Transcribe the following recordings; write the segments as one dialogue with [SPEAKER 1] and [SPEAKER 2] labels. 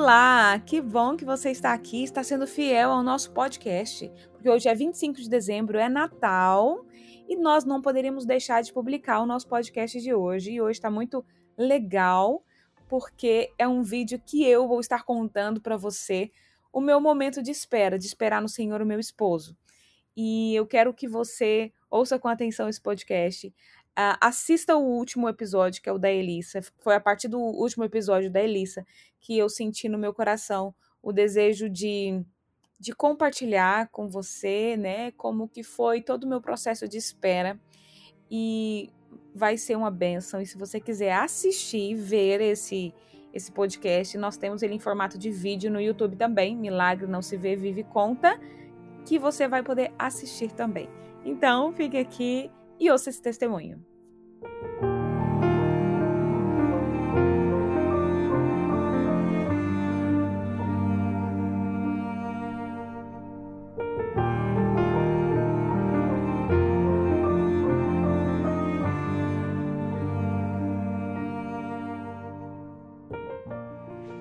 [SPEAKER 1] Olá, que bom que você está aqui, está sendo fiel ao nosso podcast, porque hoje é 25 de dezembro, é Natal, e nós não poderíamos deixar de publicar o nosso podcast de hoje. E hoje está muito legal, porque é um vídeo que eu vou estar contando para você o meu momento de espera, de esperar no Senhor o meu esposo. E eu quero que você ouça com atenção esse podcast. Uh, assista o último episódio, que é o da Elissa. Foi a partir do último episódio da Elissa que eu senti no meu coração o desejo de, de compartilhar com você, né, como que foi todo o meu processo de espera. E vai ser uma benção. E se você quiser assistir, ver esse esse podcast, nós temos ele em formato de vídeo no YouTube também, Milagre não se vê, vive conta, que você vai poder assistir também. Então, fique aqui e ouça esse testemunho.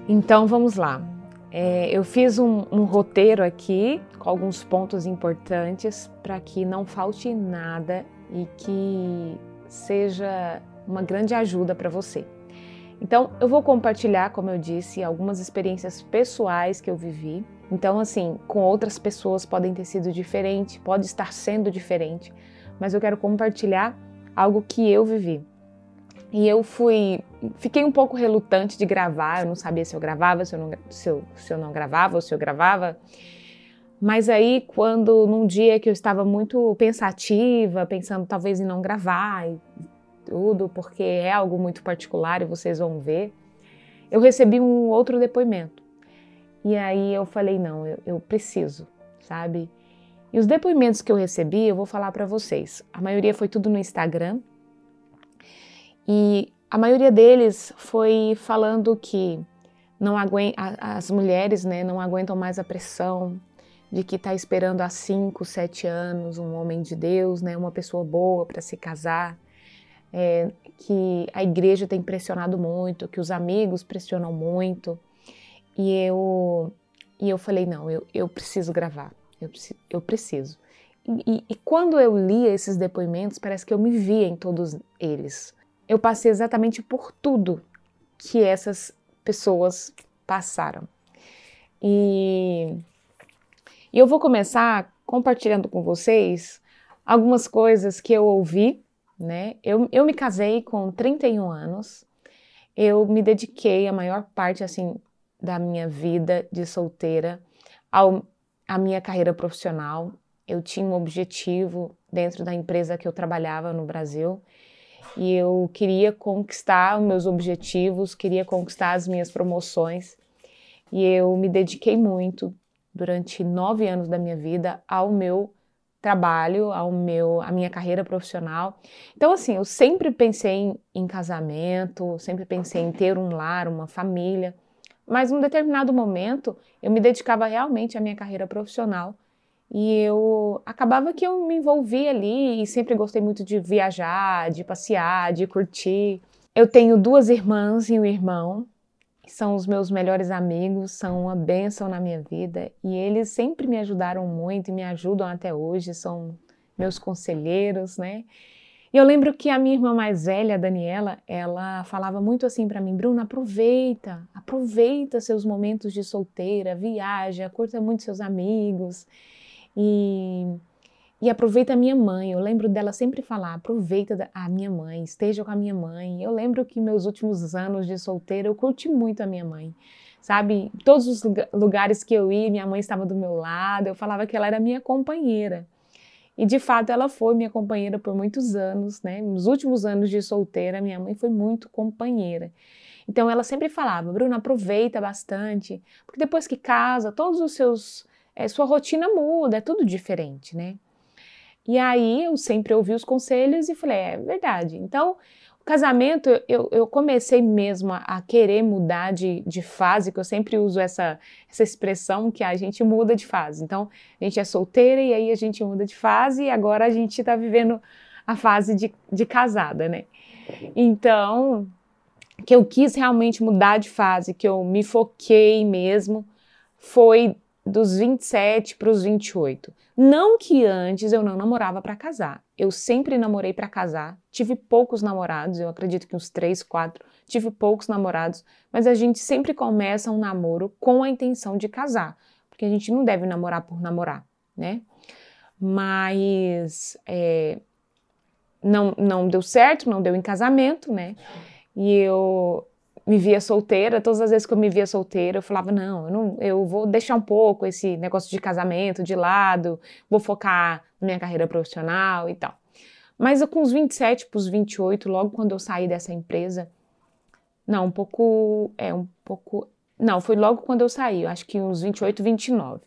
[SPEAKER 1] Então vamos lá. É, eu fiz um, um, roteiro aqui com alguns pontos importantes para que não falte nada e que seja uma grande ajuda para você. Então, eu vou compartilhar, como eu disse, algumas experiências pessoais que eu vivi. Então, assim, com outras pessoas podem ter sido diferente, pode estar sendo diferente, mas eu quero compartilhar algo que eu vivi. E eu fui. Fiquei um pouco relutante de gravar, eu não sabia se eu gravava, se eu não, se eu, se eu não gravava ou se eu gravava. Mas aí, quando num dia que eu estava muito pensativa, pensando talvez em não gravar e tudo, porque é algo muito particular e vocês vão ver, eu recebi um outro depoimento. E aí eu falei: não, eu, eu preciso, sabe? E os depoimentos que eu recebi, eu vou falar para vocês. A maioria foi tudo no Instagram, e a maioria deles foi falando que não as mulheres né, não aguentam mais a pressão de que está esperando há 5, 7 anos um homem de Deus, né, uma pessoa boa para se casar, é, que a igreja tem pressionado muito, que os amigos pressionam muito. E eu, e eu falei: não, eu, eu preciso gravar, eu, eu preciso. E, e, quando eu lia esses depoimentos, parece que eu me via em todos eles eu passei exatamente por tudo que essas pessoas passaram. E, e eu vou começar compartilhando com vocês algumas coisas que eu ouvi, né? Eu, eu me casei com 31 anos, eu me dediquei a maior parte, assim, da minha vida de solteira ao, à minha carreira profissional. Eu tinha um objetivo dentro da empresa que eu trabalhava no Brasil e eu queria conquistar meus objetivos, queria conquistar as minhas promoções e eu me dediquei muito durante nove anos da minha vida ao meu trabalho, ao meu, à minha carreira profissional. Então, assim, eu sempre pensei em, em casamento, sempre pensei em ter um lar, uma família, mas num determinado momento eu me dedicava realmente à minha carreira profissional e eu acabava que eu me envolvia ali e sempre gostei muito de viajar, de passear, de curtir. Eu tenho duas irmãs e um irmão, são os meus melhores amigos, são uma bênção na minha vida e eles sempre me ajudaram muito e me ajudam até hoje, são meus conselheiros, né? E eu lembro que a minha irmã mais velha, a Daniela, ela falava muito assim para mim, Bruna, aproveita, aproveita seus momentos de solteira, viaja, curta muito seus amigos. E, e aproveita a minha mãe. Eu lembro dela sempre falar: aproveita a minha mãe, esteja com a minha mãe. Eu lembro que meus últimos anos de solteira eu curti muito a minha mãe. Sabe, todos os lugares que eu ia, minha mãe estava do meu lado, eu falava que ela era minha companheira. E de fato ela foi minha companheira por muitos anos, né? Nos últimos anos de solteira, minha mãe foi muito companheira. Então ela sempre falava, Bruna, aproveita bastante, porque depois que casa, todos os seus é, sua rotina muda, é tudo diferente, né? E aí eu sempre ouvi os conselhos e falei, é verdade. Então, o casamento, eu, eu comecei mesmo a, a querer mudar de, de, fase, que eu sempre uso essa, essa expressão que a gente muda de fase. Então, a gente é solteira e aí a gente muda de fase e agora a gente está vivendo a fase de, de casada, né? Então, que eu quis realmente mudar de fase, que eu me foquei mesmo, foi dos 27 para os 28. Não que antes eu não namorava para casar. Eu sempre namorei para casar. Tive poucos namorados, eu acredito que uns 3, 4. Tive poucos namorados, mas a gente sempre começa um namoro com a intenção de casar, porque a gente não deve namorar por namorar, né? Mas é, não, não deu certo, não deu em casamento, né? E eu me via solteira, todas as vezes que eu me via solteira, eu falava, não, eu, não, eu vou deixar um pouco esse negócio de casamento de lado, vou focar na minha carreira profissional e tal. Mas eu, com os 27 para os 28, logo quando eu saí dessa empresa, não, um pouco, é, um pouco, não, foi logo quando eu saí, eu acho que uns 28, 29.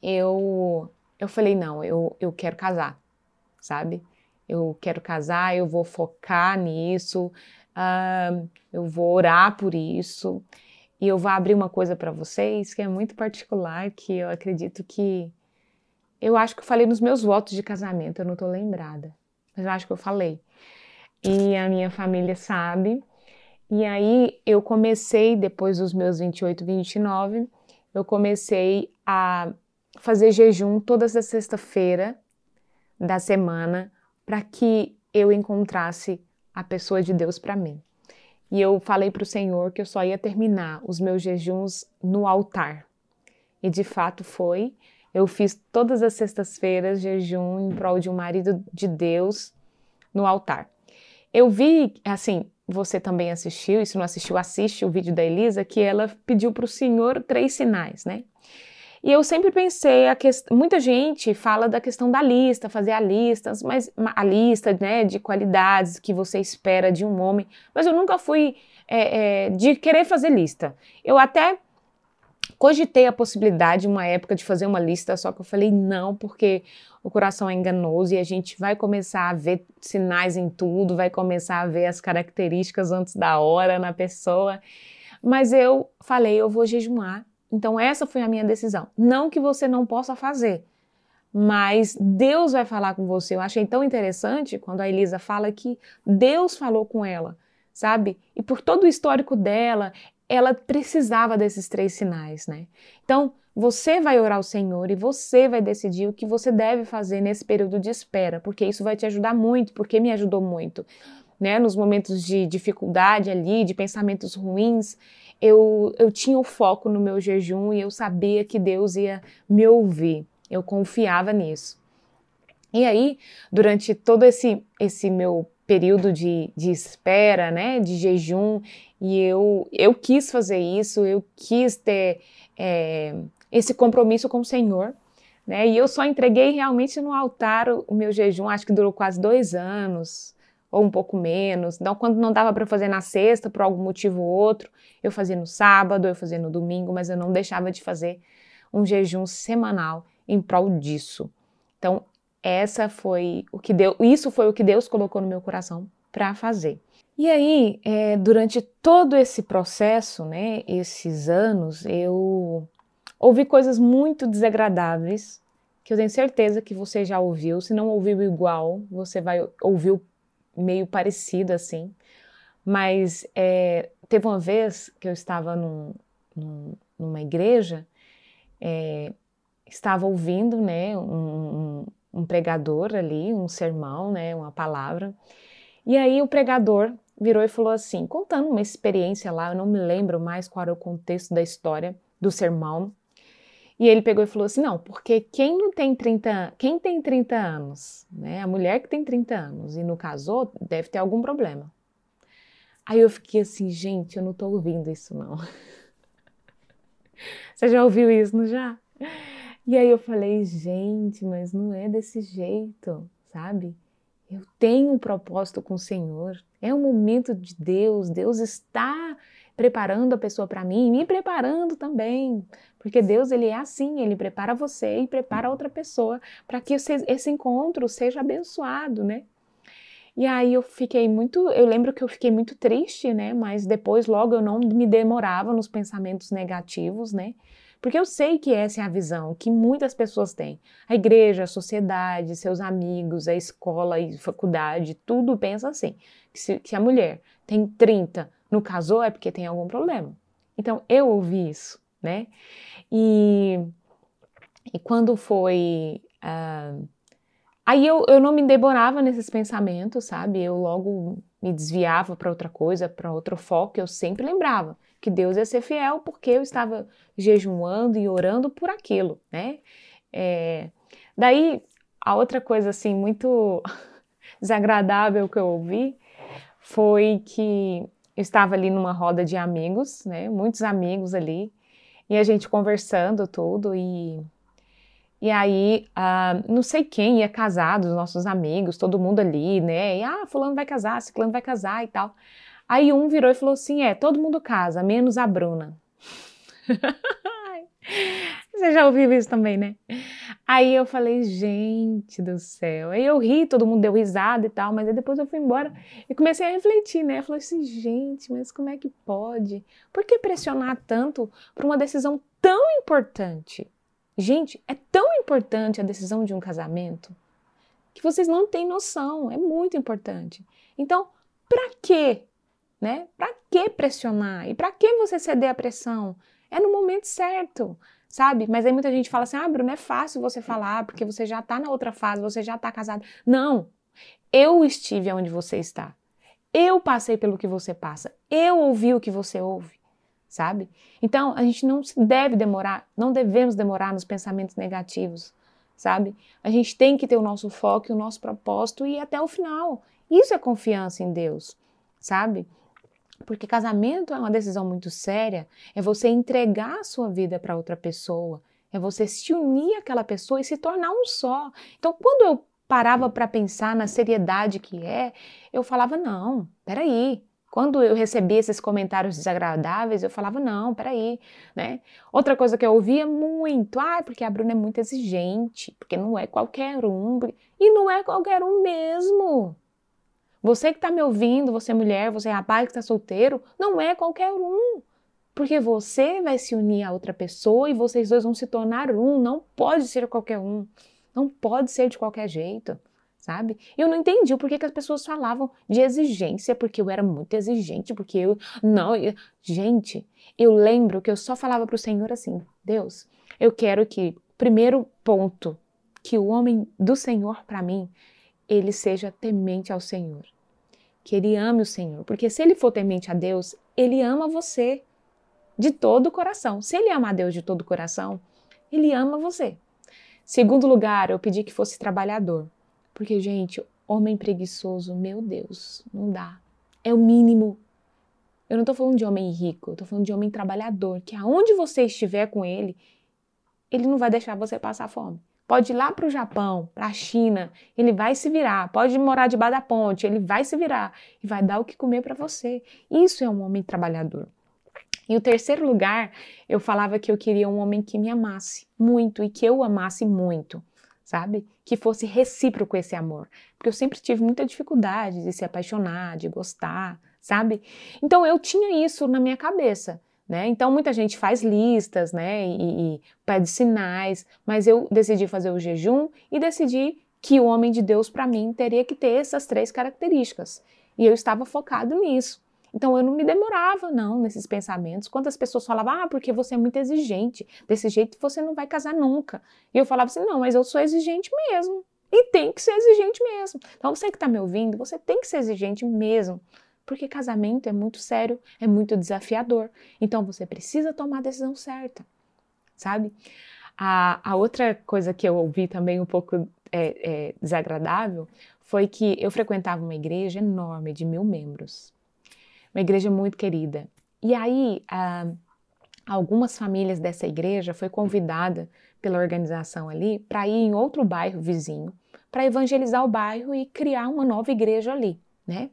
[SPEAKER 1] Eu, eu falei, não, eu, eu quero casar, sabe? Eu quero casar, eu vou focar nisso, Uh, eu vou orar por isso e eu vou abrir uma coisa para vocês que é muito particular, que eu acredito que eu acho que eu falei nos meus votos de casamento, eu não estou lembrada, mas eu acho que eu falei. E a minha família sabe. E aí eu comecei depois dos meus 28, 29, eu comecei a fazer jejum todas as sexta-feira da semana para que eu encontrasse a pessoa de Deus para mim. E eu falei para o Senhor que eu só ia terminar os meus jejuns no altar. E de fato foi. Eu fiz todas as sextas-feiras jejum em prol de um marido de Deus no altar. Eu vi, assim, você também assistiu, e se não assistiu, assiste o vídeo da Elisa, que ela pediu para o Senhor três sinais, né? E eu sempre pensei, a quest... muita gente fala da questão da lista, fazer a lista, mas a lista né, de qualidades que você espera de um homem, mas eu nunca fui é, é, de querer fazer lista. Eu até cogitei a possibilidade, uma época, de fazer uma lista, só que eu falei não, porque o coração é enganoso e a gente vai começar a ver sinais em tudo, vai começar a ver as características antes da hora na pessoa. Mas eu falei, eu vou jejuar então, essa foi a minha decisão. Não que você não possa fazer, mas Deus vai falar com você. Eu achei tão interessante quando a Elisa fala que Deus falou com ela, sabe? E por todo o histórico dela, ela precisava desses três sinais, né? Então, você vai orar ao Senhor e você vai decidir o que você deve fazer nesse período de espera, porque isso vai te ajudar muito, porque me ajudou muito. Né, nos momentos de dificuldade ali, de pensamentos ruins, eu, eu tinha o foco no meu jejum e eu sabia que Deus ia me ouvir. Eu confiava nisso. E aí, durante todo esse, esse meu período de, de espera, né, de jejum, e eu, eu quis fazer isso, eu quis ter é, esse compromisso com o Senhor, né, e eu só entreguei realmente no altar o, o meu jejum, acho que durou quase dois anos, ou um pouco menos. Então, quando não dava para fazer na sexta, por algum motivo ou outro, eu fazia no sábado, eu fazia no domingo, mas eu não deixava de fazer um jejum semanal em prol disso. Então, essa foi o que deu, isso foi o que Deus colocou no meu coração para fazer. E aí, é, durante todo esse processo, né, esses anos, eu ouvi coisas muito desagradáveis que eu tenho certeza que você já ouviu. Se não ouviu igual, você vai ouvir meio parecido assim. Mas é, teve uma vez que eu estava num, num, numa igreja, é, estava ouvindo né, um, um, pregador ali, um sermão, né, uma palavra, e aí o pregador virou e falou assim, contando uma experiência lá, eu não me lembro mais qual era o contexto da história do sermão, e ele pegou e falou assim: não, porque quem não tem 30, quem tem 30 anos, né? A mulher que tem 30 anos e não casou, deve ter algum problema. Aí eu fiquei assim, gente, eu não tô ouvindo isso, não. Você já ouviu isso, não já? E aí eu falei, gente, mas não é desse jeito, sabe? Eu tenho um propósito com o Senhor. É um momento de Deus. Deus está preparando a pessoa para mim e me preparando também. Porque Deus, ele é assim, ele prepara você e prepara outra pessoa para que esse encontro seja abençoado, né? E aí eu fiquei muito, eu lembro que eu fiquei muito triste, né? Mas depois logo eu não me demorava nos pensamentos negativos, né? Porque eu sei que essa é a visão que muitas pessoas têm. A igreja, a sociedade, seus amigos, a escola e faculdade, tudo pensa assim. Que se, que a mulher tem 30, não casou é porque tem algum problema. Então eu ouvi isso, né? E, e quando foi. Uh, aí eu, eu não me deborava nesses pensamentos, sabe? Eu logo me desviava para outra coisa, para outro foco. Eu sempre lembrava que Deus ia ser fiel porque eu estava jejuando e orando por aquilo, né? É, daí, a outra coisa assim muito desagradável que eu ouvi foi que eu estava ali numa roda de amigos, né? Muitos amigos ali, e a gente conversando tudo e e aí, uh, não sei quem ia casar dos nossos amigos, todo mundo ali, né? E, ah, fulano vai casar, ciclano vai casar e tal. Aí um virou e falou assim: é, todo mundo casa, menos a Bruna. Você já ouviu isso também, né? Aí eu falei, gente do céu. Aí eu ri, todo mundo deu risada e tal, mas aí depois eu fui embora e comecei a refletir, né? Eu falei assim, gente, mas como é que pode? Por que pressionar tanto por uma decisão tão importante? Gente, é tão importante a decisão de um casamento que vocês não têm noção, é muito importante. Então, para quê né? Para que pressionar? E para que você ceder à pressão? É no momento certo, sabe? Mas aí muita gente fala assim: ah, Bruno, é fácil você falar porque você já está na outra fase, você já está casado. Não! Eu estive onde você está. Eu passei pelo que você passa. Eu ouvi o que você ouve, sabe? Então a gente não deve demorar, não devemos demorar nos pensamentos negativos, sabe? A gente tem que ter o nosso foco o nosso propósito e ir até o final. Isso é confiança em Deus, sabe? Porque casamento é uma decisão muito séria, é você entregar a sua vida para outra pessoa, é você se unir àquela pessoa e se tornar um só. Então, quando eu parava para pensar na seriedade que é, eu falava: não, peraí. Quando eu recebia esses comentários desagradáveis, eu falava: não, peraí. Né? Outra coisa que eu ouvia muito: ah, porque a Bruna é muito exigente, porque não é qualquer um. E não é qualquer um mesmo. Você que está me ouvindo, você é mulher, você é rapaz que está solteiro, não é qualquer um. Porque você vai se unir a outra pessoa e vocês dois vão se tornar um. Não pode ser qualquer um. Não pode ser de qualquer jeito, sabe? Eu não entendi o porquê que as pessoas falavam de exigência, porque eu era muito exigente, porque eu. Não, eu, gente, eu lembro que eu só falava para o Senhor assim: Deus, eu quero que, primeiro ponto, que o homem do Senhor para mim ele seja temente ao Senhor. Que ele ame o Senhor. Porque se ele for temente a Deus, ele ama você de todo o coração. Se ele ama a Deus de todo o coração, ele ama você. Segundo lugar, eu pedi que fosse trabalhador. Porque, gente, homem preguiçoso, meu Deus, não dá. É o mínimo. Eu não estou falando de homem rico, eu estou falando de homem trabalhador, que aonde você estiver com ele, ele não vai deixar você passar fome. Pode ir lá para o Japão, para a China, ele vai se virar. Pode morar debaixo da ponte, ele vai se virar e vai dar o que comer para você. Isso é um homem trabalhador. Em o terceiro lugar, eu falava que eu queria um homem que me amasse muito e que eu amasse muito, sabe? Que fosse recíproco esse amor. Porque eu sempre tive muita dificuldade de se apaixonar, de gostar, sabe? Então eu tinha isso na minha cabeça. Né? Então muita gente faz listas, né, e, e pede sinais, mas eu decidi fazer o jejum e decidi que o homem de Deus para mim teria que ter essas três características. E eu estava focado nisso. Então eu não me demorava não nesses pensamentos. Quantas pessoas falavam: "Ah, porque você é muito exigente. Desse jeito você não vai casar nunca". E eu falava assim: "Não, mas eu sou exigente mesmo. E tem que ser exigente mesmo". Então você que está me ouvindo, você tem que ser exigente mesmo porque casamento é muito sério, é muito desafiador. Então você precisa tomar a decisão certa, sabe? A, a outra coisa que eu ouvi também um pouco é, é, desagradável foi que eu frequentava uma igreja enorme, de mil membros. Uma igreja muito querida. E aí, algumas famílias dessa igreja foi convidada pela organização ali para ir em outro bairro vizinho, para evangelizar o bairro e criar uma nova igreja ali, né?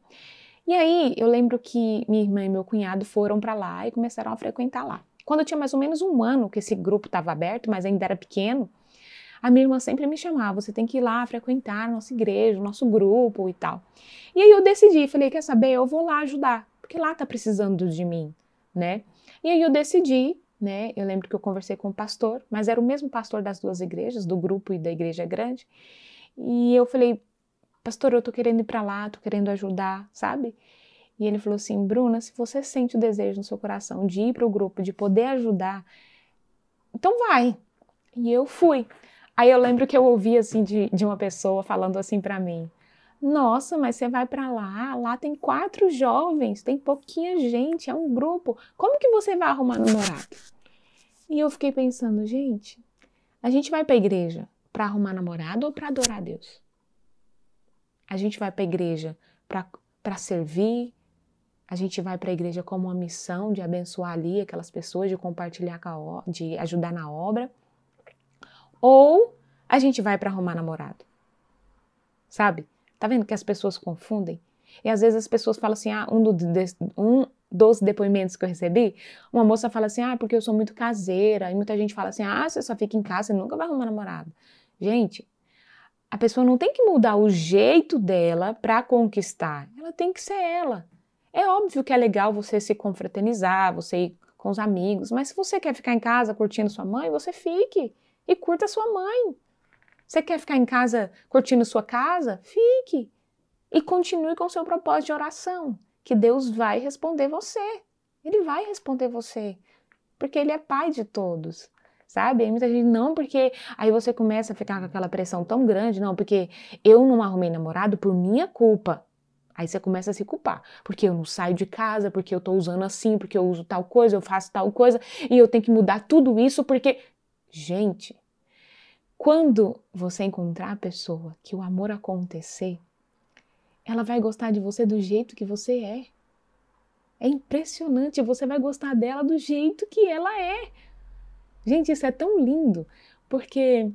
[SPEAKER 1] E aí eu lembro que minha irmã e meu cunhado foram para lá e começaram a frequentar lá. Quando eu tinha mais ou menos um ano que esse grupo estava aberto, mas ainda era pequeno, a minha irmã sempre me chamava, você tem que ir lá frequentar a nossa igreja, o nosso grupo e tal. E aí eu decidi, falei, quer saber, eu vou lá ajudar, porque lá tá precisando de mim, né? E aí eu decidi né? Eu lembro que eu conversei com o pastor, mas era o mesmo pastor das duas igrejas, do grupo e da igreja grande. E eu falei, pastor, eu tô querendo ir para lá, tô querendo ajudar, sabe? E ele falou assim, Bruna, se você sente o desejo no seu coração de ir para o grupo, de poder ajudar, então vai. E eu fui. Aí eu lembro que eu ouvi assim de, de uma pessoa falando assim para mim, nossa, mas você vai para lá, lá tem quatro jovens, tem pouquinha gente, é um grupo. Como que você vai arrumar namorado? E eu fiquei pensando, gente, a gente vai para a igreja para arrumar namorado ou para adorar a Deus? A gente vai para a igreja para servir, a gente vai para a igreja como uma missão de abençoar ali aquelas pessoas, de compartilhar, de ajudar na obra, ou a gente vai para arrumar namorado, sabe? Tá vendo que as pessoas confundem? E às vezes as pessoas falam assim, ah, um, do, um dos depoimentos que eu recebi, uma moça fala assim, ah, porque eu sou muito caseira, e muita gente fala assim, ah, você só fica em casa, você nunca vai arrumar namorado. Gente, a pessoa não tem que mudar o jeito dela para conquistar, ela tem que ser ela. É óbvio que é legal você se confraternizar, você ir com os amigos, mas se você quer ficar em casa curtindo sua mãe, você fique e curta sua mãe. Você quer ficar em casa curtindo sua casa? Fique. E continue com seu propósito de oração, que Deus vai responder você. Ele vai responder você, porque Ele é Pai de todos sabe? Aí muita gente, não, porque aí você começa a ficar com aquela pressão tão grande, não, porque eu não arrumei namorado por minha culpa. Aí você começa a se culpar, porque eu não saio de casa, porque eu tô usando assim, porque eu uso tal coisa, eu faço tal coisa, e eu tenho que mudar tudo isso porque. Gente, quando você encontrar a pessoa que o amor acontecer, ela vai gostar de você do jeito que você é. É impressionante, você vai gostar dela do jeito que ela é. Gente, isso é tão lindo, porque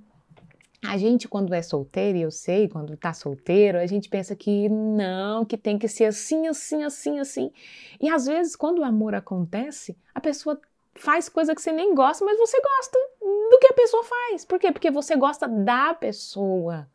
[SPEAKER 1] a gente, quando é solteiro, e eu sei, quando tá solteiro, a gente pensa que não, que tem que ser assim, assim, assim, assim. E às vezes, quando o amor acontece, a pessoa faz coisa que você nem gosta, mas você gosta do que a pessoa faz. Por quê? Porque você gosta da pessoa.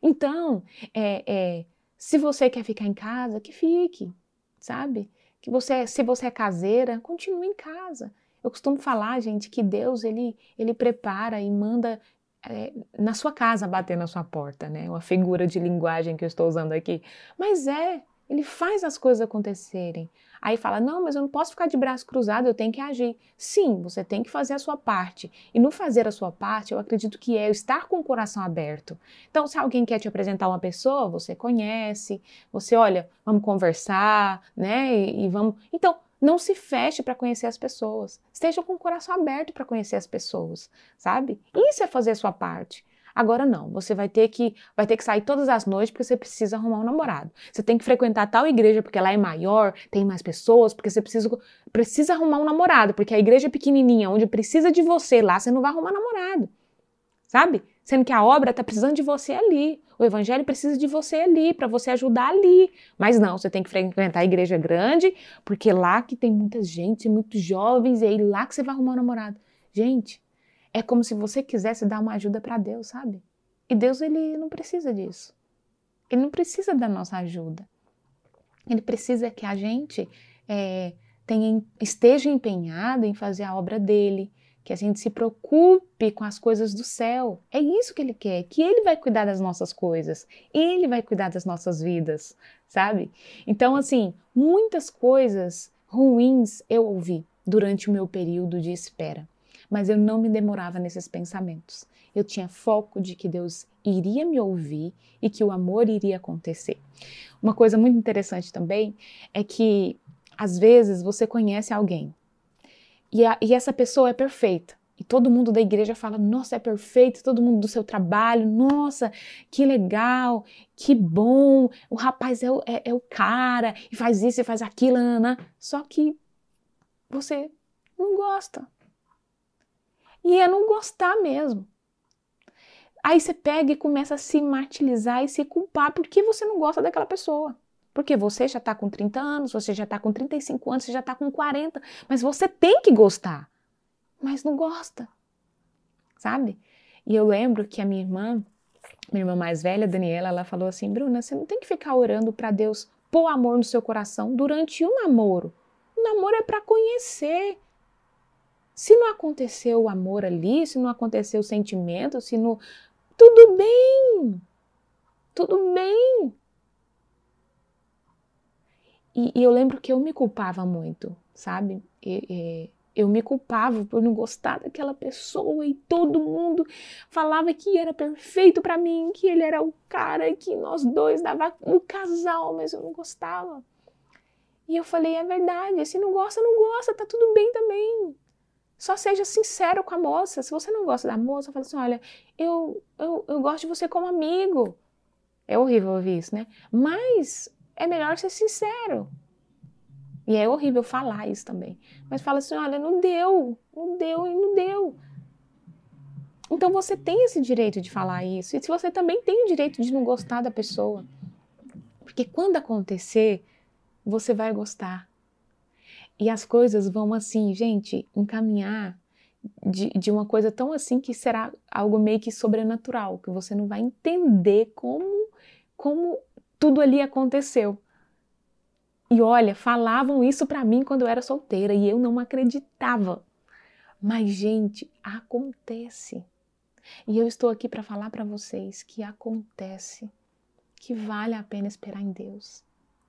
[SPEAKER 1] Então, é, é, se você quer ficar em casa, que fique, sabe? Que você, se você é caseira, continue em casa. Eu costumo falar, gente, que Deus ele, ele prepara e manda é, na sua casa bater na sua porta, né? Uma figura de linguagem que eu estou usando aqui. Mas é, ele faz as coisas acontecerem. Aí fala: não, mas eu não posso ficar de braço cruzado, eu tenho que agir. Sim, você tem que fazer a sua parte. E no fazer a sua parte, eu acredito que é estar com o coração aberto. Então, se alguém quer te apresentar uma pessoa, você conhece, você olha, vamos conversar, né? E, e vamos. Então, não se feche para conhecer as pessoas. Esteja com o coração aberto para conhecer as pessoas, sabe? Isso é fazer a sua parte. Agora não, você vai ter que vai ter que sair todas as noites porque você precisa arrumar um namorado. Você tem que frequentar tal igreja porque lá é maior, tem mais pessoas, porque você precisa precisa arrumar um namorado, porque a igreja é pequenininha, onde precisa de você lá, você não vai arrumar namorado. Sabe? Sendo que a obra está precisando de você ali. O evangelho precisa de você ali, para você ajudar ali. Mas não, você tem que frequentar a igreja grande, porque lá que tem muita gente, muitos jovens, e é lá que você vai arrumar um namorado. Gente, é como se você quisesse dar uma ajuda para Deus, sabe? E Deus, ele não precisa disso. Ele não precisa da nossa ajuda. Ele precisa que a gente é, tenha, esteja empenhado em fazer a obra dele, que a gente se preocupe com as coisas do céu. É isso que ele quer, que ele vai cuidar das nossas coisas, ele vai cuidar das nossas vidas, sabe? Então, assim, muitas coisas ruins eu ouvi durante o meu período de espera, mas eu não me demorava nesses pensamentos. Eu tinha foco de que Deus iria me ouvir e que o amor iria acontecer. Uma coisa muito interessante também é que às vezes você conhece alguém e, a, e essa pessoa é perfeita. E todo mundo da igreja fala: Nossa, é perfeito. Todo mundo do seu trabalho, nossa, que legal, que bom. O rapaz é o, é, é o cara e faz isso e faz aquilo, né? Só que você não gosta. E é não gostar mesmo. Aí você pega e começa a se martirizar e se culpar porque você não gosta daquela pessoa. Porque você já está com 30 anos, você já está com 35 anos, você já está com 40, mas você tem que gostar, mas não gosta, sabe? E eu lembro que a minha irmã, minha irmã mais velha, Daniela, ela falou assim: Bruna, você não tem que ficar orando para Deus pôr amor no seu coração durante um namoro. O namoro é para conhecer, Se não aconteceu o amor ali, se não aconteceu o sentimento, se não. Tudo bem! Tudo bem! E, e eu lembro que eu me culpava muito, sabe? E, e, eu me culpava por não gostar daquela pessoa e todo mundo falava que era perfeito para mim, que ele era o cara, que nós dois dava um casal, mas eu não gostava. E eu falei, é verdade, se não gosta, não gosta, tá tudo bem também. Só seja sincero com a moça. Se você não gosta da moça, fala assim: olha, eu, eu, eu gosto de você como amigo. É horrível ouvir isso, né? Mas é melhor ser sincero. E é horrível falar isso também. Mas fala assim: olha, não deu, não deu e não deu. Então você tem esse direito de falar isso. E se você também tem o direito de não gostar da pessoa. Porque quando acontecer, você vai gostar. E as coisas vão assim, gente, encaminhar de, de uma coisa tão assim que será algo meio que sobrenatural, que você não vai entender como, como tudo ali aconteceu. E olha, falavam isso para mim quando eu era solteira e eu não acreditava. Mas, gente, acontece. E eu estou aqui para falar para vocês que acontece, que vale a pena esperar em Deus.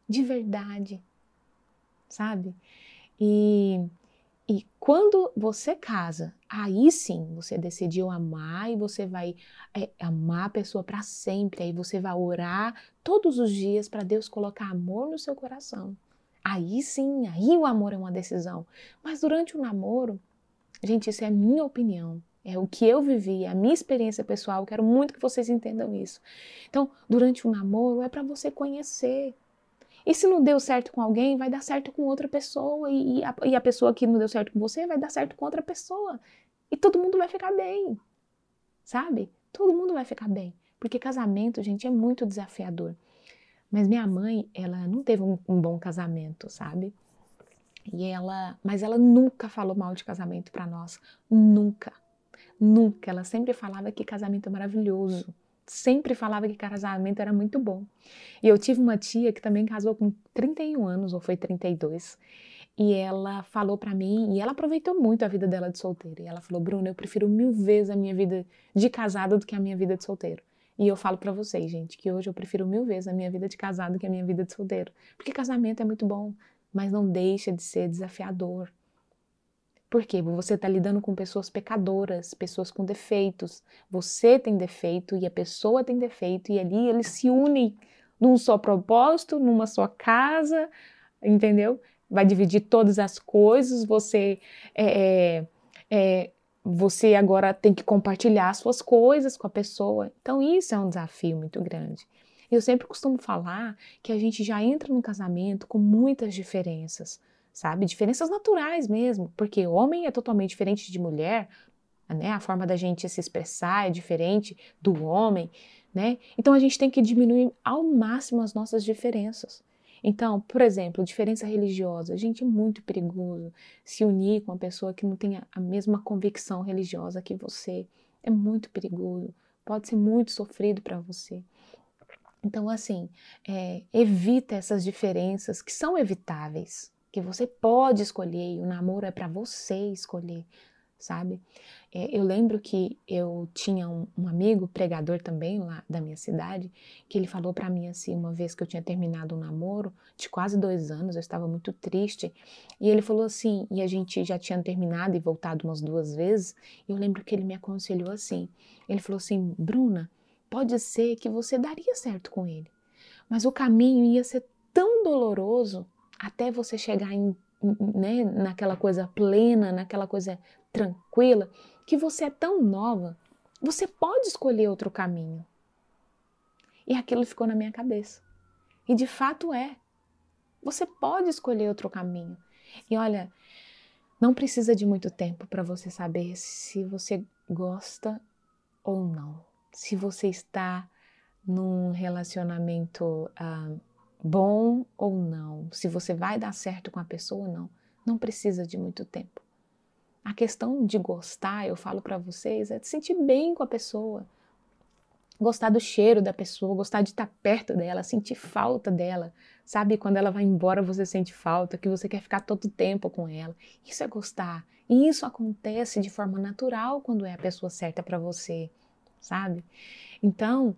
[SPEAKER 1] De verdade. Sabe? E, e quando você casa, aí sim você decidiu amar e você vai é, amar a pessoa para sempre. Aí você vai orar todos os dias para Deus colocar amor no seu coração. Aí sim, aí o amor é uma decisão. Mas durante o namoro, gente, isso é minha opinião. É o que eu vivi, é a minha experiência pessoal. Quero muito que vocês entendam isso. Então, durante o namoro é para você conhecer, e se não deu certo com alguém, vai dar certo com outra pessoa. E a, e a pessoa que não deu certo com você vai dar certo com outra pessoa. E todo mundo vai ficar bem. Sabe? Todo mundo vai ficar bem. Porque casamento, gente, é muito desafiador. Mas minha mãe, ela não teve um, um bom casamento, sabe? E ela, mas ela nunca falou mal de casamento para nós, nunca. Nunca, ela sempre falava que casamento é maravilhoso, sempre falava que casamento era muito bom. E eu tive uma tia que também casou com 31 anos, ou foi 32, e ela falou para mim, e ela aproveitou muito a vida dela de solteira. E ela falou: Bruna, eu prefiro mil vezes a minha vida de casada do que a minha vida de solteiro. E eu falo para vocês, gente, que hoje eu prefiro mil vezes a minha vida de casado do que a minha vida de solteiro. Porque casamento é muito bom, mas não deixa de ser desafiador. Por quê? Você está lidando com pessoas pecadoras, pessoas com defeitos. Você tem defeito e a pessoa tem defeito, e ali eles se unem num só propósito, numa só casa, entendeu? Vai dividir todas as coisas, você é, é, é, você agora tem que compartilhar suas coisas com a pessoa. Então, isso é um desafio muito grande. Eu sempre costumo falar que a gente já entra no casamento com muitas diferenças sabe? Diferenças naturais mesmo, porque homem é totalmente diferente de mulher, né? A forma da gente se expressar é diferente do homem, né? Então a gente tem que diminuir ao máximo as nossas diferenças. Então, por exemplo, diferença religiosa. A gente é muito perigoso se unir com uma pessoa que não tenha a mesma convicção religiosa que você. É muito perigoso. Pode ser muito sofrido para você. Então, assim, é, evita essas diferenças que são evitáveis, que você pode escolher e o namoro é para você escolher, sabe? É, eu lembro que eu tinha um, um, amigo pregador também lá da minha cidade que ele falou para mim assim uma vez que eu tinha terminado um namoro de quase dois anos, eu estava muito triste e ele falou assim e a gente já tinha terminado e voltado umas duas vezes. Eu lembro que ele me aconselhou assim. Ele falou assim, Bruna, pode ser que você daria certo com ele, mas o caminho ia ser tão doloroso até você chegar em, né, naquela coisa plena, naquela coisa tranquila, que você é tão nova, você pode escolher outro caminho. E aquilo ficou na minha cabeça. E de fato é. Você pode escolher outro caminho. E olha, não precisa de muito tempo para você saber se você gosta ou não. Se você está num relacionamento ah, bom ou não, se você vai dar certo com a pessoa ou não, não precisa de muito tempo. A questão de gostar, eu falo para vocês, é de sentir bem com a pessoa. gostar do cheiro da pessoa, gostar de estar perto dela, sentir falta dela. Sabe quando ela vai embora você sente falta, que você quer ficar todo tempo com ela. Isso é gostar. E isso acontece de forma natural quando é a pessoa certa para você, sabe? Então,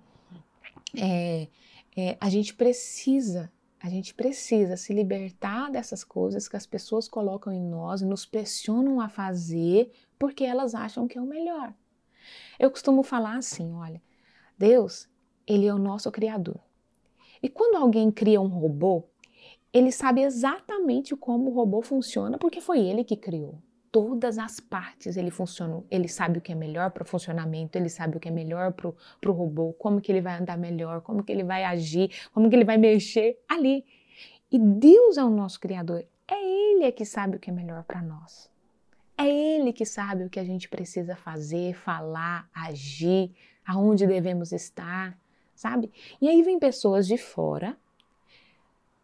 [SPEAKER 1] é, é, a gente precisa, a gente precisa se libertar dessas coisas que as pessoas colocam em nós, nos pressionam a fazer porque elas acham que é o melhor. Eu costumo falar assim, olha, Deus, ele é o nosso criador. E quando alguém cria um robô, ele sabe exatamente como o robô funciona, porque foi ele que criou. Todas as partes ele funciona, ele sabe o que é melhor para o funcionamento, ele sabe o que é melhor para o robô, como que ele vai andar melhor, como que ele vai agir, como que ele vai mexer ali. E Deus é o nosso Criador, é Ele é que sabe o que é melhor para nós. É Ele que sabe o que a gente precisa fazer, falar, agir, aonde devemos estar, sabe? E aí vem pessoas de fora,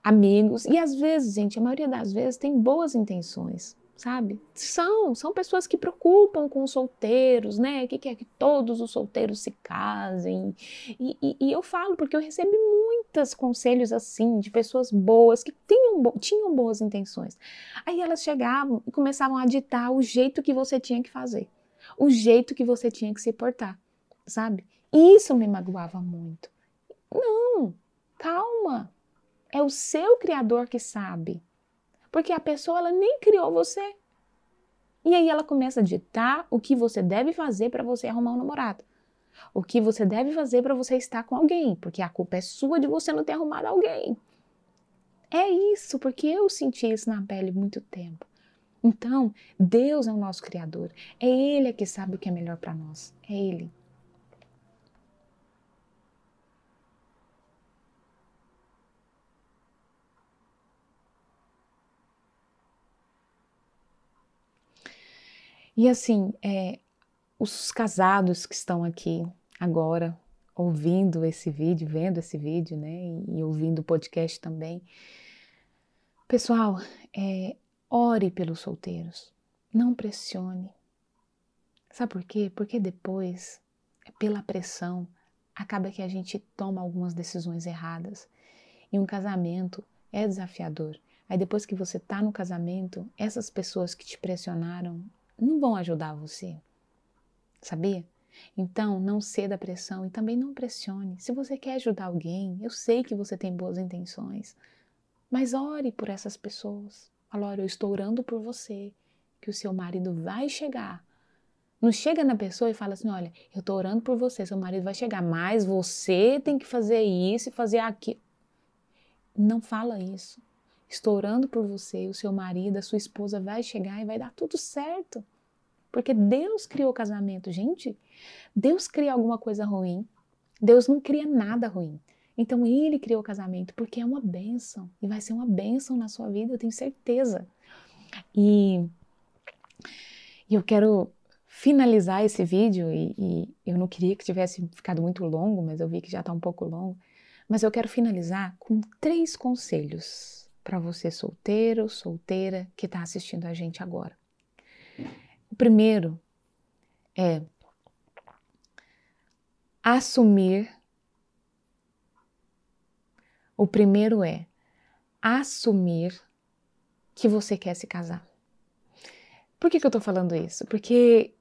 [SPEAKER 1] amigos, e às vezes, gente, a maioria das vezes tem boas intenções, sabe? São, são pessoas que preocupam com os solteiros, né? Que quer que todos os solteiros se casem. E, e, e eu falo porque eu recebi muitos conselhos assim, de pessoas boas, que tinham, tinham boas intenções. Aí elas chegavam e começavam a ditar o jeito que você tinha que fazer, o jeito que você tinha que se portar sabe? Isso me magoava muito. Não, calma. É o seu criador que sabe. Porque a pessoa ela nem criou você. E aí ela começa a ditar o que você deve fazer para você arrumar um namorado. O que você deve fazer para você estar com alguém, porque a culpa é sua de você não ter arrumado alguém. É isso, porque eu senti isso na pele muito tempo. Então, Deus é o nosso criador. É ele que sabe o que é melhor para nós. É ele. E assim, é, os casados que estão aqui agora, ouvindo esse vídeo, vendo esse vídeo, né, e, ouvindo o podcast também, pessoal, é, ore pelos solteiros, não pressione. Sabe por quê? Porque depois, pela pressão, acaba que a gente toma algumas decisões erradas. E um casamento é desafiador. Aí depois que você está no casamento, essas pessoas que te pressionaram, não vão ajudar você. Sabia? Então, não ceda à pressão e também não pressione. Se você quer ajudar alguém, eu sei que você tem boas intenções, mas ore por essas pessoas. Olha, eu estou orando por você, que o seu marido vai chegar. Não chega na pessoa e fala assim: olha, eu estou orando por você, seu marido vai chegar, mas você tem que fazer isso e fazer aquilo. Não fala isso. Estou orando por você, o seu marido, a sua esposa vai chegar e vai dar tudo certo. Porque Deus criou o casamento, gente. Deus cria alguma coisa ruim. Deus não cria nada ruim. Então ele criou o casamento porque é uma bênção e vai ser uma bênção na sua vida, eu tenho certeza. E, eu quero finalizar esse vídeo e, e, eu não queria que tivesse ficado muito longo, mas eu vi que já está um pouco longo. Mas eu quero finalizar com três conselhos para você solteiro, solteira que está assistindo a gente agora. O primeiro é assumir. O primeiro é assumir que você quer se casar. Por que, que eu estou falando isso? Porque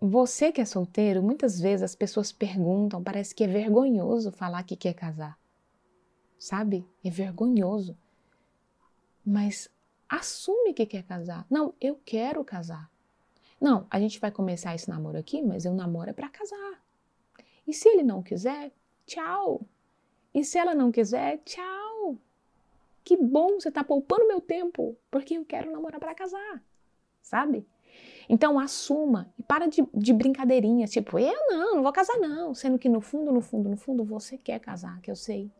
[SPEAKER 1] você que é solteiro, muitas vezes as pessoas perguntam, parece que é vergonhoso falar que quer casar. Sabe? É vergonhoso mas assume que quer casar. Não, eu quero casar. Não, a gente vai começar esse namoro aqui, mas eu namoro é para casar. E se ele não quiser, tchau. E se ela não quiser, tchau. Que bom, você está poupando meu tempo, porque eu quero namorar para casar, sabe? Então assuma e para de, de brincadeirinha, tipo, eu não, não vou casar não, sendo que no fundo, no fundo, no fundo você quer casar, que eu sei.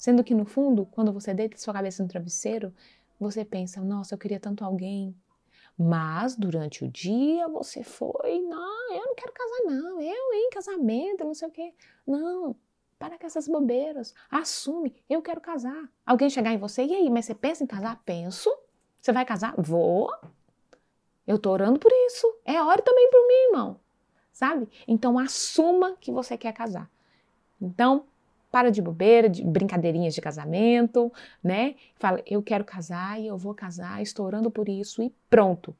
[SPEAKER 1] Sendo que no fundo, quando você deita sua cabeça no travesseiro, você pensa: nossa, eu queria tanto alguém. Mas durante o dia você foi: não, eu não quero casar, não. Eu em casamento, não sei o quê. Não, para com essas bobeiras. Assume, eu quero casar. Alguém chegar em você, e aí, mas você pensa em casar? Penso. Você vai casar? Vou. Eu tô orando por isso. É hora também por mim, irmão. sabe? Então assuma que você quer casar. Então, para de bobeira, de brincadeirinhas de casamento, né? Fala, eu quero casar e eu vou casar, estou orando por isso e pronto.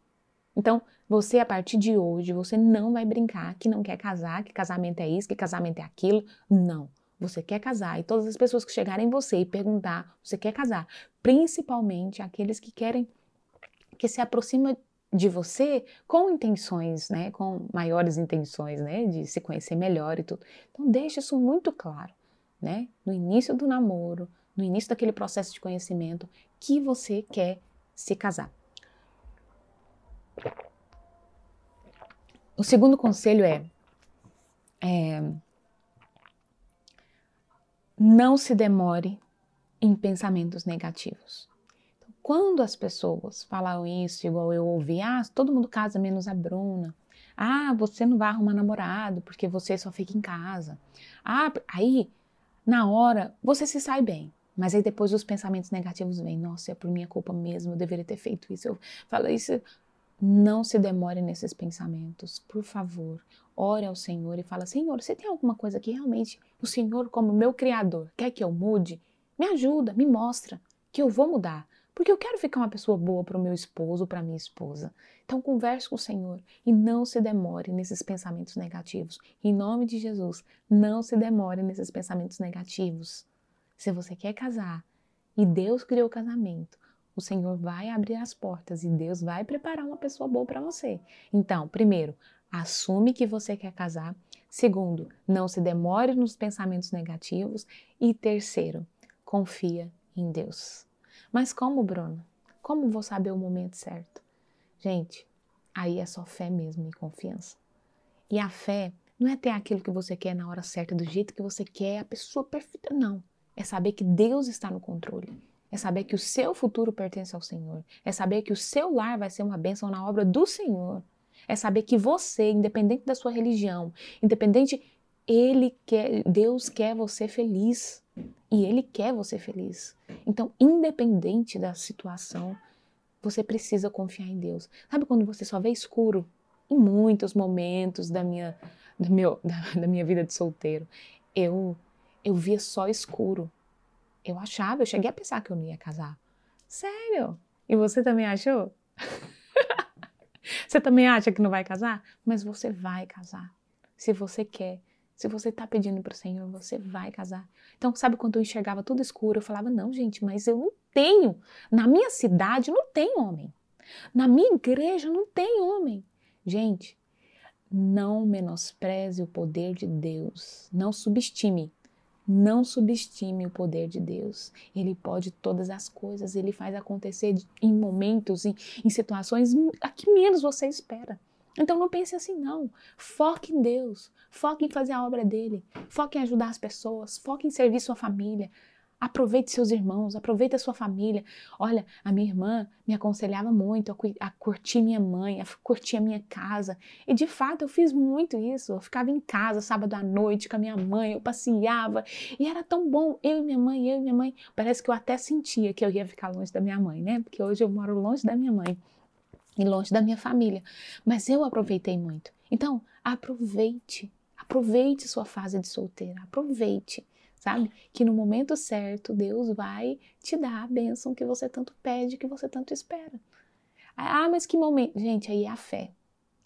[SPEAKER 1] Então, você a partir de hoje, você não vai brincar que não quer casar, que casamento é isso, que casamento é aquilo. Não. Você quer casar e todas as pessoas que chegarem em você e perguntar, você quer casar, principalmente aqueles que querem que se aproxima de você com intenções, né, com maiores intenções, né, de se conhecer melhor e tudo. Então deixe isso muito claro, né, no início do namoro, no início daquele processo de conhecimento, que você quer se casar. O segundo conselho é, é não se demore em pensamentos negativos. Quando as pessoas falam isso, igual eu ouvi, ah, todo mundo casa menos a Bruna. Ah, você não vai arrumar namorado porque você só fica em casa. Ah, aí, na hora, você se sai bem. Mas aí depois os pensamentos negativos vêm. Nossa, é por minha culpa mesmo, eu deveria ter feito isso. Eu falo isso. Não se demore nesses pensamentos, por favor. Ore ao Senhor e fala: Senhor, você tem alguma coisa que realmente o Senhor, como meu Criador, quer que eu mude? Me ajuda, me mostra que eu vou mudar. Porque eu quero ficar uma pessoa boa para o meu esposo, para minha esposa. Então converse com o Senhor e não se demore nesses pensamentos negativos. Em nome de Jesus, não se demore nesses pensamentos negativos. Se você quer casar e Deus criou o casamento, o Senhor vai abrir as portas e Deus vai preparar uma pessoa boa para você. Então, primeiro, assume que você quer casar. Segundo, não se demore nos pensamentos negativos. E terceiro, confia em Deus. Mas como, Bruno? Como vou saber o momento certo? Gente, aí é só fé mesmo e confiança. E a fé não é ter aquilo que você quer na hora certa, do jeito que você quer, a pessoa perfeita, não. É saber que Deus está no controle. É saber que o seu futuro pertence ao Senhor. É saber que o seu lar vai ser uma bênção na obra do Senhor. É saber que você, independente da sua religião, independente, ele quer, Deus quer você feliz. E Ele quer você feliz. Então, independente da situação, você precisa confiar em Deus. Sabe quando você só vê escuro? Em muitos momentos da minha, do meu, da, da minha vida de solteiro, eu, eu via só escuro. Eu achava, eu cheguei a pensar que eu não ia casar. Sério? E você também achou? você também acha que não vai casar? Mas você vai casar. Se você quer. Se você está pedindo para o Senhor, você vai casar. Então, sabe quando eu enxergava tudo escuro, eu falava: não, gente, mas eu não tenho. Na minha cidade não tem homem. Na minha igreja não tem homem. Gente, não menospreze o poder de Deus. Não subestime. Não subestime o poder de Deus. Ele pode todas as coisas, ele faz acontecer em momentos, em, em situações a que menos você espera. Então não pense assim, não. Foque em Deus. Foque em fazer a obra dele. Foque em ajudar as pessoas. Foque em servir sua família. Aproveite seus irmãos, aproveite a sua família. Olha, a minha irmã me aconselhava muito a, a curtir minha mãe, a curtir a minha casa. E de fato eu fiz muito isso. Eu ficava em casa sábado à noite com a minha mãe, eu passeava. E era tão bom, eu e minha mãe, eu e minha mãe. Parece que eu até sentia que eu ia ficar longe da minha mãe, né? Porque hoje eu moro longe da minha mãe e longe da minha família. Mas eu aproveitei muito. Então, aproveite. Aproveite sua fase de solteira. Aproveite. Sabe? Que no momento certo Deus vai te dar a bênção que você tanto pede, que você tanto espera. Ah, mas que momento. Gente, aí é a fé.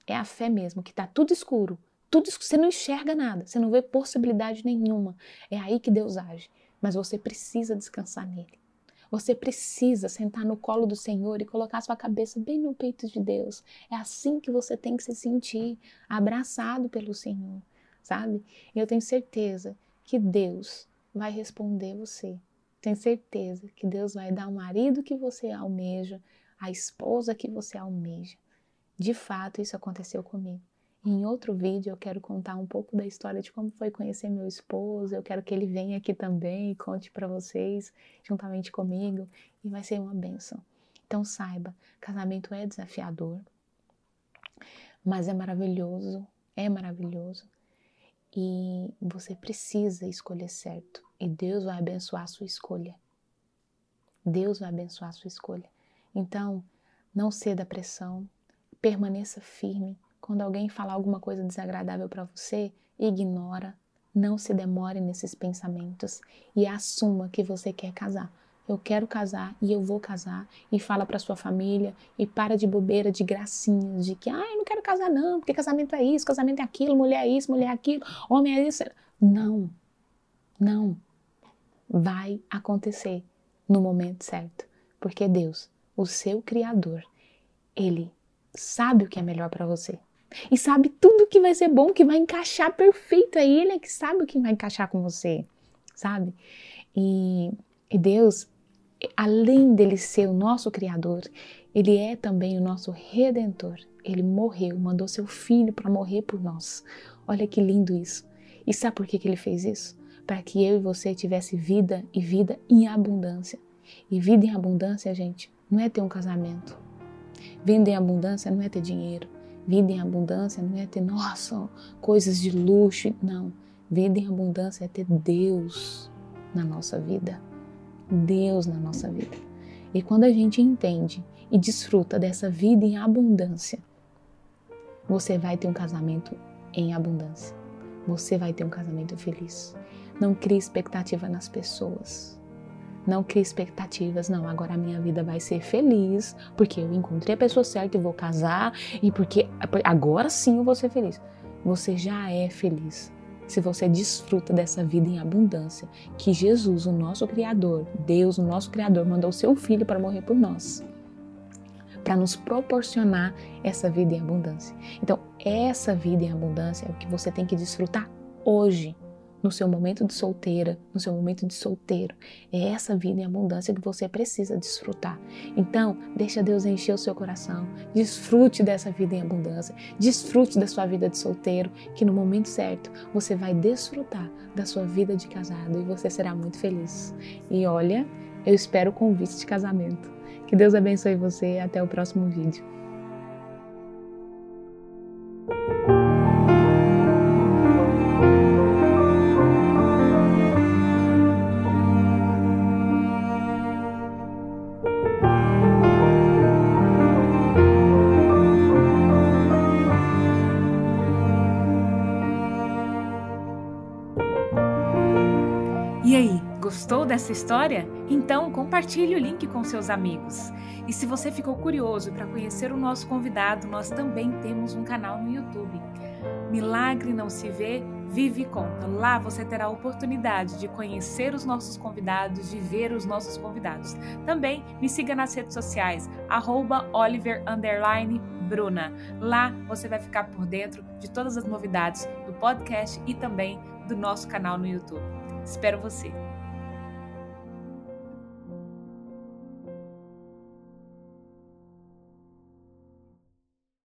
[SPEAKER 1] É a fé mesmo, que tá tudo escuro. Tudo escuro. Você não enxerga nada. Você não vê possibilidade nenhuma. É aí que Deus age. Mas você precisa descansar nele. Você precisa sentar no colo do Senhor e colocar sua cabeça bem no peito de Deus. É assim que você tem que se sentir, abraçado pelo Senhor, sabe? E eu tenho certeza que Deus vai responder você. Tenho certeza que Deus vai dar o marido que você almeja, a esposa que você almeja. De fato, isso aconteceu comigo. Em outro vídeo eu quero contar um pouco da história de como foi conhecer meu esposo. Eu quero que ele venha aqui também e conte para vocês, juntamente comigo, e vai ser uma benção. Então saiba, casamento é desafiador, mas é maravilhoso, é maravilhoso. E você precisa escolher certo. E Deus vai abençoar a sua escolha. Deus vai abençoar a sua escolha. Então, não ceda à pressão, permaneça firme, quando alguém falar alguma coisa desagradável para você, ignora, não se demore nesses pensamentos e assuma que você quer casar. Eu quero casar e eu vou casar e fala para sua família e para de bobeira, de gracinhas, de que ah, eu não quero casar não, porque casamento é isso, casamento é aquilo, mulher é isso, mulher é aquilo, homem é isso. Não. Não. Vai acontecer no momento certo, porque Deus, o seu criador, ele sabe o que é melhor para você. E sabe tudo que vai ser bom, que vai encaixar perfeito. É Ele é que sabe o que vai encaixar com você, sabe? E, e Deus, além dele ser o nosso Criador, ele é também o nosso Redentor. Ele morreu, mandou seu filho para morrer por nós. Olha que lindo isso. E sabe por que, que ele fez isso? Para que eu e você tivesse vida e vida em abundância. E vida em abundância, gente, não é ter um casamento. Vida em abundância não é ter dinheiro. Vida em abundância não é ter, nossa, coisas de luxo. Não. Vida em abundância é ter Deus na nossa vida. Deus na nossa vida. E quando a gente entende e desfruta dessa vida em abundância, você vai ter um casamento em abundância. Você vai ter um casamento feliz. Não crie expectativa nas pessoas. Não crie expectativas, não. Agora a minha vida vai ser feliz porque eu encontrei a pessoa certa e vou casar e porque agora sim eu vou ser feliz. Você já é feliz se você desfruta dessa vida em abundância que Jesus, o nosso Criador, Deus, o nosso Criador, mandou seu Filho para morrer por nós, para nos proporcionar essa vida em abundância. Então, essa vida em abundância é o que você tem que desfrutar hoje no seu momento de solteira, no seu momento de solteiro. É essa vida em abundância que você precisa desfrutar. Então, deixa Deus encher o seu coração. Desfrute dessa vida em abundância. Desfrute da sua vida de solteiro, que no momento certo você vai desfrutar da sua vida de casado e você será muito feliz. E olha, eu espero o convite de casamento. Que Deus abençoe você e até o próximo vídeo.
[SPEAKER 2] Dessa história? Então compartilhe o link com seus amigos. E se você ficou curioso para conhecer o nosso convidado, nós também temos um canal no YouTube. Milagre não se vê, vive e conta. Lá você terá a oportunidade de conhecer os nossos convidados, de ver os nossos convidados. Também me siga nas redes sociais, Bruna. Lá você vai ficar por dentro de todas as novidades do podcast e também do nosso canal no YouTube. Espero você!